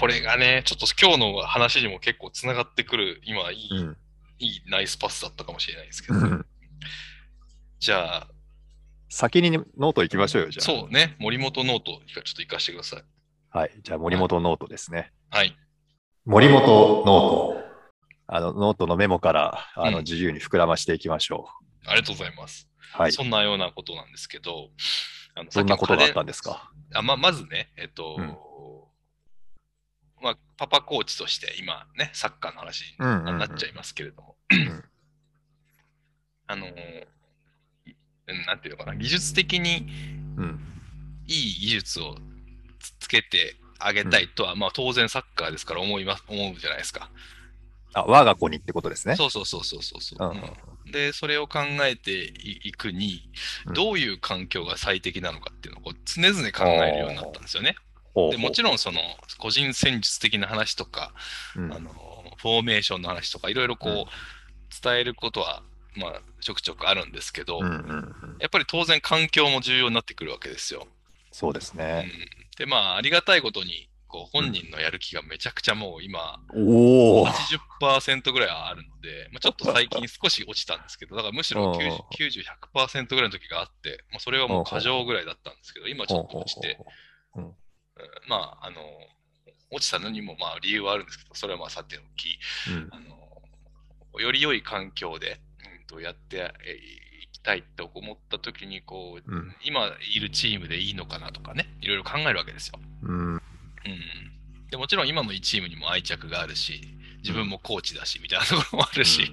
これがね、ちょっと今日の話にも結構つながってくる、今いい、うん。いいナイスパスだったかもしれないですけど、じゃあ、先にノート行きましょうよ、じゃあ。そうね、森本ノート、ちょっと活かしてください。はい。じゃあ、森本ノートですね。はい。森本ノート。あの、ノートのメモから、あの、うん自由に膨らましていきましょありがとうございます。う。はい。そんなようなことなんですけど、あのどんなことがあったんんですか？あままずね、えっと、うんまあ、パパコーチとして今ね、サッカーの話うんうんうんになっちゃいますけれども、んあのなんていうのかな、技術的にうん。いい技術をつつけてあげたいとは、まあ当然サッカーですから思います、思うじゃないですか。あ、我が子にってことですね。そうそうそうそうそうそう、うんうんで、それを考えていいくにうん、どういう環境が最適なのかっていうのをこう常々考えるようになったんですよね。ほうでもちろんその個人戦術的な話とか、うんあのフォーメーションの話とかいろいろこう、うん伝えることはまあちょくちょくあるんですけど、うんうんうん。やっぱり当然環境も重要になってくるわけですよ。そうですうんね。、でまあありがたいことにこう本人のやる気がめちゃくちゃもう今おお。80%ぐらいはあるので、まあ、ちょっと最近少し落ちたんですけど、だからむしろうん90 90、100%ぐらいの時があって、まあ、それはもう過剰ぐらいだったんですけど、今ちょっと落ちて、まあ、あの、落ちたのにもまあ理由はあるんですけど、それはまあさておき、ほううんあの、より良い環境で、うん、とやってえいきたいと思った時に、こう、うん今いるチームでいいのかなとかね、いろいろ考えるわけですよ。うん。うん。で、もちろん今のチームにも愛着があるし、自分もコーチだし、みたいなところもあるし、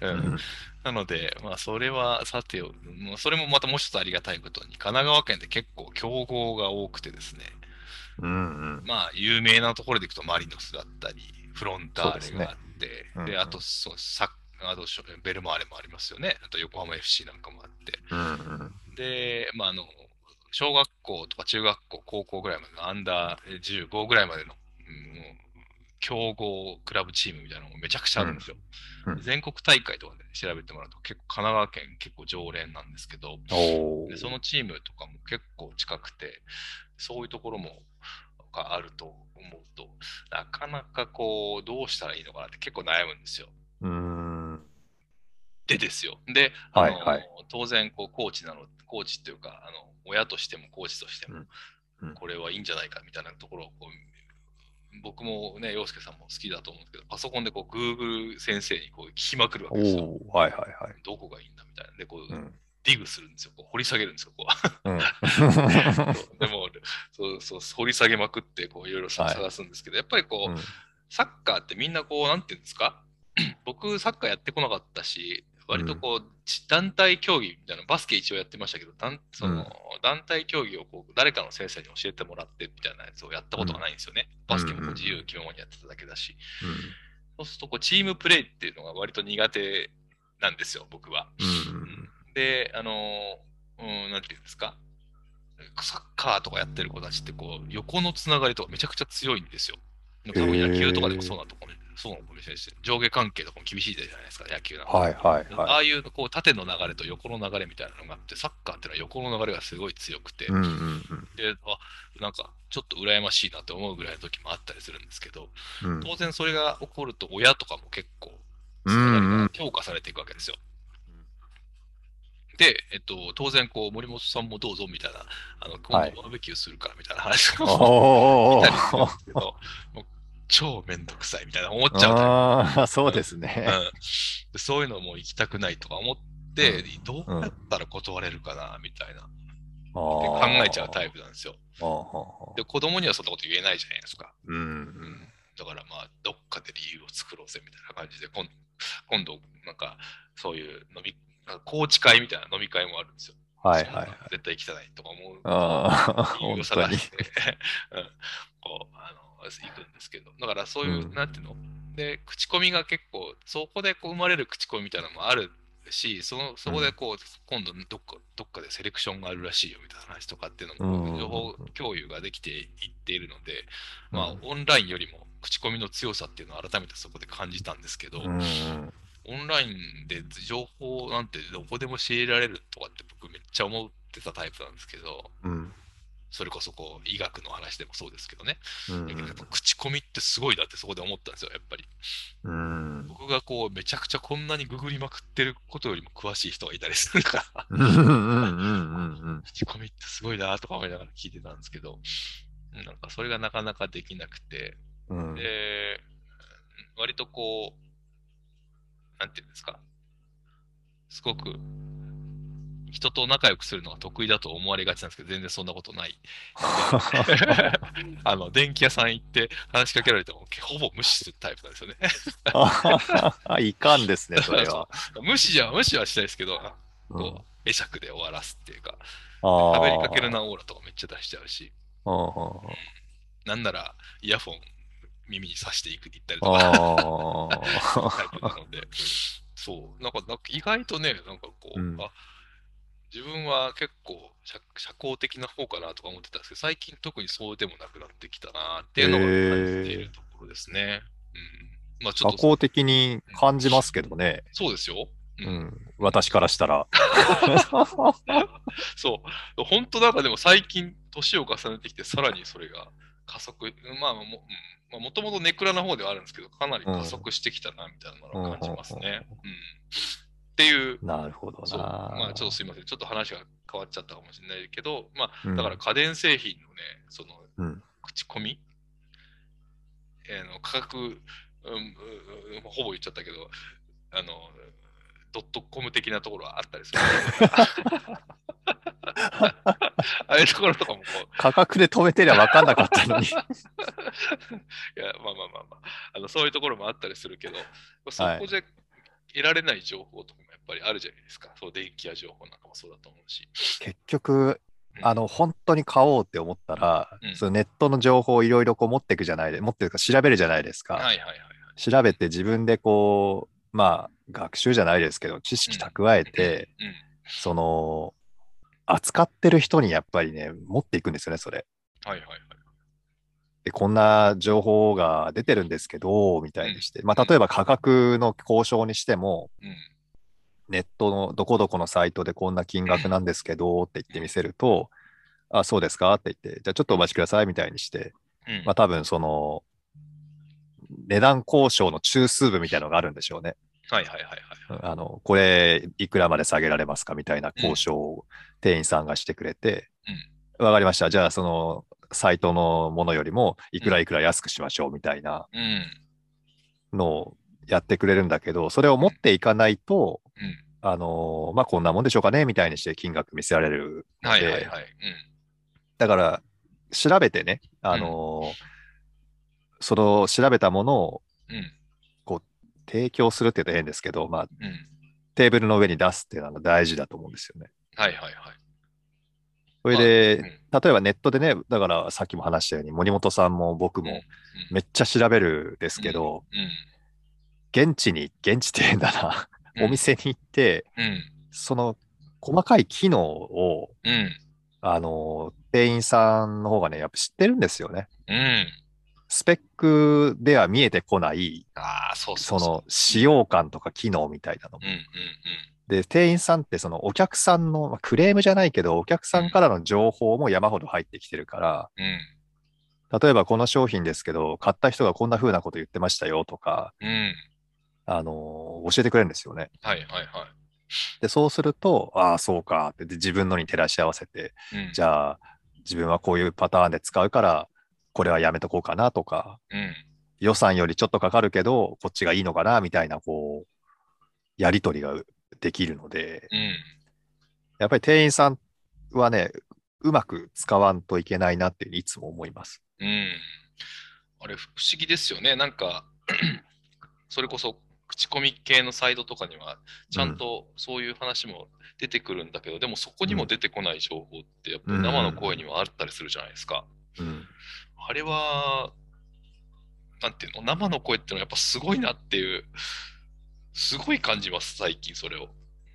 うんうん なので、まあ、それはさてお、もうそれもまたもう一つありがたいことに、神奈川県って結構強豪が多くてですね、うんうん。まあ、有名なところでいくとマリノスだったり、フロンターレがあって、で,、うんうんあとそうサッあベルマーレもありますよね。あと横浜 FC なんかもあって。うんうんで、まあ、あの、小学校とか中学校、高校ぐらいまでのアンダー15ぐらいまでの、うん強豪クラブチームみたいなのもめちゃくちゃあるんですよ。うんうん全国大会とかで調べてもらうと結構神奈川県結構常連なんですけど、そのチームとかも結構近くて、そういうところもがあると思うと、なかなかこう、どうしたらいいのかなって結構悩むんですよ。う。うん。でですよ。で、あのはいはい当然こう、コーチなの、コーチっていうか、あの親としてもコーチとしても、うんうんこれはいいんじゃないかみたいなところをこう、僕もね、洋介さんも好きだと思うんですけど、パソコンでこう、Google 先生にこう聞きまくるわおけですよ。おはいはいはい。どこがいいんだみたいな。で、こう、うん。ディグするんですよ。こう掘り下げるんですよ。こううん。でも、そうそう、掘り下げまくって、こう、いろいろ探すんですけど、やっぱりこう、うんサッカーってみんなこう、なんていうんですか？僕、サッカーやってこなかったし、割とこう、ち団体競技みたいな、バスケ一応やってましたけど、団その団体競技をこう誰かの先生に教えてもらってみたいなやつをやったことがないんですよね。バスケも自由気ままにやってただけだし。そうするとこう、チームプレーっていうのが割と苦手なんですよ、僕は。うん。で、あのー、うん、なんていうんですか、サッカーとかやってる子たちって、こう、横のつながりとかめちゃくちゃ強いんですよ。多分野球とかでもそうなところ、そうなのかもしれないし、上下関係とかも厳しいじゃないですか、野球なんか。はいはいあはあいうこう縦の流れと横の流れみたいなのがあって、サッカーっていうのは横の流れがすごい強くて、い。うんうんうんで、あ、なんかちょっと羨ましいなって思うぐらいの時もあったりするんですけど、うん。当然それが起こると親とかも結構、強化されていくわけですよ。で、えっと、当然、こう、森本さんもどうぞみたいな、あの、今はい。度バーベキューするからみたいな話おをお見たりするんですけど、もう超めんどくさいみたいな思っちゃうああ、そうですプ、ね。うん。でそういうのも行きたくないとか思って、うどうやったら断れるかなみたいな、考考えちゃうタイプなんですよ。プで、子供にはそんなこと言えないじゃないですか。うんうん。だからまあ、どっかで理由を作ろうぜみたいな感じで、今今度、なんか、そういう飲み、なんかコーチ会みたいな飲み会もあるんですよ。はいはいはい。絶対行きたないとか思う。ああ、本当に。うん、こう、あの、行くんですけど、だからそういう、うん。なんていうの？で、口コミが結構、そこでこう生まれる口コミみたいなのもあるし、そのそこでこう、今度どっか、どっかでセレクションがあるらしいよみたいな話とかっていうのうんも、情報共有ができていっているので、うん。まあ、オンラインよりも口コミの強さっていうのを改めてそこで感じたんですけど、うんうんオンラインで情報なんてどこでも仕入れられるとかって僕めっちゃ思ってたタイプなんですけど、うん。それこそこう医学の話でもそうですけどね、うん。だけどやっぱ口コミってすごいなってそこで思ったんですよ、やっぱり。うん。僕がこうめちゃくちゃこんなにググりまくってることよりも詳しい人がいたりするから、うん。うん。うん。うん。うん。口コミってすごいなとか思いながら聞いてたんですけど、なんかそれがなかなかできなくて、うん。で、割とこう、なんていうんですか、すごく人と仲良くするのが得意だと思われがちなんですけど、全然そんなことない。あの、電気屋さん行って話しかけられても、ほぼ無視するタイプなんですよね。あ いかんですね、それは。無視じゃ、無視はしないですけど、うんこう、会釈で終わらすっていうか、喋りかけるなオーラとかめっちゃ出しちゃうし、なんならイヤフォン耳に挿していくいったりあとか、ータイプなので、そう、なんか、なんか意外とね、なんかこう、うんあ自分は結構社社交的な方かなとか思ってたんですけど、最近特にそうでもなくなってきたなっていうのを感じているところですね。うん。まあちょっと、社交的に感じますけどね。そうですよ。う。うんん。私からしたら。そう。本当なんかでも最近、年を重ねてきて、さらにそれが加速、うんまあも、うんまあ、もともとネクラな方ではあるんですけど、かなり加速してきたな、みたいなのを感じますね。うん。っていう、なるほど。まあちょっとすいません。ちょっと話が変わっちゃったかもしれないけど、まあ、うんだから家電製品のね、その、うん口コミ、えーの価格、うんほぼ言っちゃったけど、あの、ドットコム的なところはあったりする。ああいうところとかもこう、価格で止めてりゃ分かんなかったのに。いや、まあまあまあまあ、あのそういうところもあったりするけど、そこじゃ得られない情報とかもやっぱりあるじゃないですか。そう、電気や情報なんかもそうだと思うし。結局、うんあの、本当に買おうって思ったら、うんそのネットの情報をいろいろこう持っていくじゃないで、持ってるか調べるじゃないですか。はいはいはいはい。調べて自分でこう、まあ、学習じゃないですけど、知識蓄えて、うん。その、扱ってる人にやっぱりね、持っていくんですよね、それ。はいはいはい。で、こんな情報が出てるんですけど、みたいにして。まあ、例えば価格の交渉にしても、うん。ネットのどこどこのサイトでこんな金額なんですけどって言ってみせると、あ、そうですか？って言って、じゃあちょっとお待ちくださいみたいにして、うん。まあ多分その、値段交渉の中枢部みたいなのがあるんでしょうね。はいはいはいはい。あの、これいくらまで下げられますかみたいな交渉を店員さんがしてくれて、わかりました。じゃあそのサイトのものよりもいくらいくら安くしましょうみたいなうん。のをやってくれるんだけど、それを持っていかないと、うん。あのまあ、こんなもんでしょうかねみたいにして金額見せられるので、はいはいはい。だから、調べてね、あのその調べたものをうん。うん。提供するって言うと変ですけど、まあ、うん。テーブルの上に出すっていうのが大事だと思うんですよね。はいはいはい。それで、うん例えばネットでね、だからさっきも話したように、森本さんも僕もめっちゃ調べるですけど、うん。現地に、現地って変だな、うん。お店に行って、うん。その細かい機能を、うん。あの、店員さんの方がね、やっぱ知ってるんですよね。うん。スペックでは見えてこない、ああ、そうそ。の使用感とか機能みたいなのうんうんで、店員さんってそのお客さんの、まあクレームじゃないけど、お客さんからの情報も山ほど入ってきてるから、うん。うん。例えばこの商品ですけど、買った人がこんな風なこと言ってましたよとか、うん。あのー教えてくれるんですよね。はいはいはで、そうすると、ああ、そうかって、で自分のに照らし合わせて、い。うん。じゃあ、自分はこういうパターンで使うから、これはやめとこうかなとか、うん。予算よりちょっとかかるけど、こっちがいいのかなみたいな、こう、やり取りができるので、うん。やっぱり店員さんはね、うまく使わんといけないなっていつも思います。うん。あれ、不思議ですよね。なんか、それこそ、口コミ系のサイトとかには、ちゃんとそういう話も出てくるんだけど、でもそこにも出てこない情報って、やっぱり生の声にはあったりするじゃないですか。うん。あれは、なんていうの、生の声っていうのはやっぱすごいなっていう、すごい感じます、最近それを。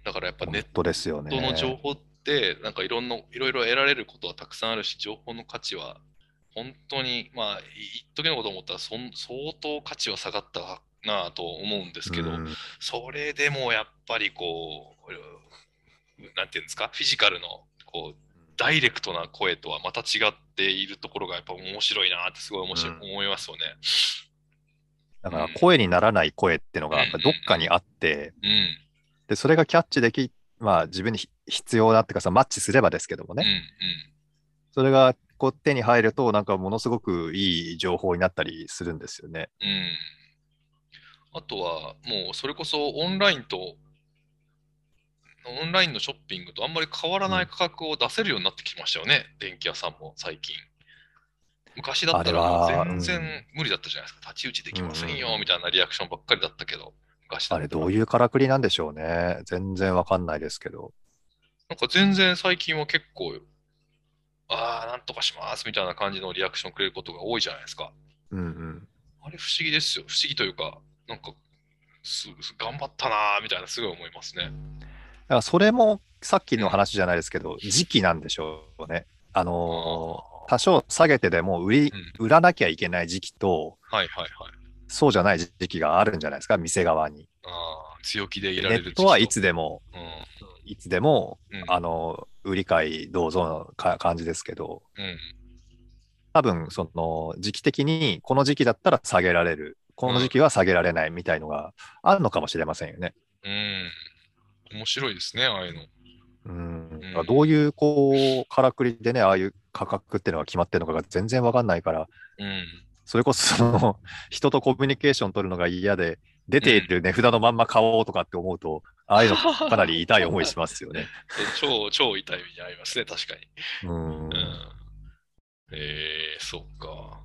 だからやっぱネットですよね。トの情報って、なんかいろんな、いろいろ得られることはたくさんあるし、情報の価値は、本当に、まあ、一時のこと思ったらそん、相当価値は下がったなぁと思うんですけど、うんそれでもやっぱりこう、なんていうんですか、フィジカルのこうダイレクトな声とはまた違っているところがやっぱ面白いなってすごい面白い、思いますよね。だから声にならない声っていうのがどっかにあって、で、それがキャッチでき、まあ自分に必要だっていうかさ、マッチすればですけどもね、うんうん。それがこう手に入ると、なんかものすごくいい情報になったりするんですよね。うん。あとは、もうそれこそオンラインと、オンラインのショッピングとあんまり変わらない価格を出せるようになってきましたよね、電気屋さんも最近。昔だったら全然無理だったじゃないですか。太刀打ちできませんよみたいなリアクションばっかりだったけど、昔だあったられどういうからくりなんでしょうね。全然わかんないですけど。なんか全然最近は結構、ああ、なんとかしますみたいな感じのリアクションくれることが多いじゃないですか。うんうん。あれ不思議ですよ。不思議というか、なんか、す頑張ったなーみたいなすごい思いますね。だからそれもさっきの話じゃないですけど、時期なんでしょうね。あのー多少下げてでも売り、売らなきゃいけない時期と、はいはいはい。そうじゃない時期があるんじゃないですか、店側に。ああ、強気でいネられるットはいつでも、といつでも、うん。うん。あの、売り買いどうぞのか感じですけど、うん。多分、その、時期的に、この時期だったら下げられる、この時期は下げられないみたいのがあるのかもしれませんよね。うん。面白いですね、ああいうの。うんどういう、こう、からくりでね、ああいう価格っていうのが決まってるのかが全然わかんないから、うん。それこそ、その、人とコミュニケーション取るのが嫌で、出ている値札のまんま買おうとかって思うと、ああいうの かなり痛い思いしますよね。超、超痛い目に遭いますね、確かに。うんうん。えー、そうか。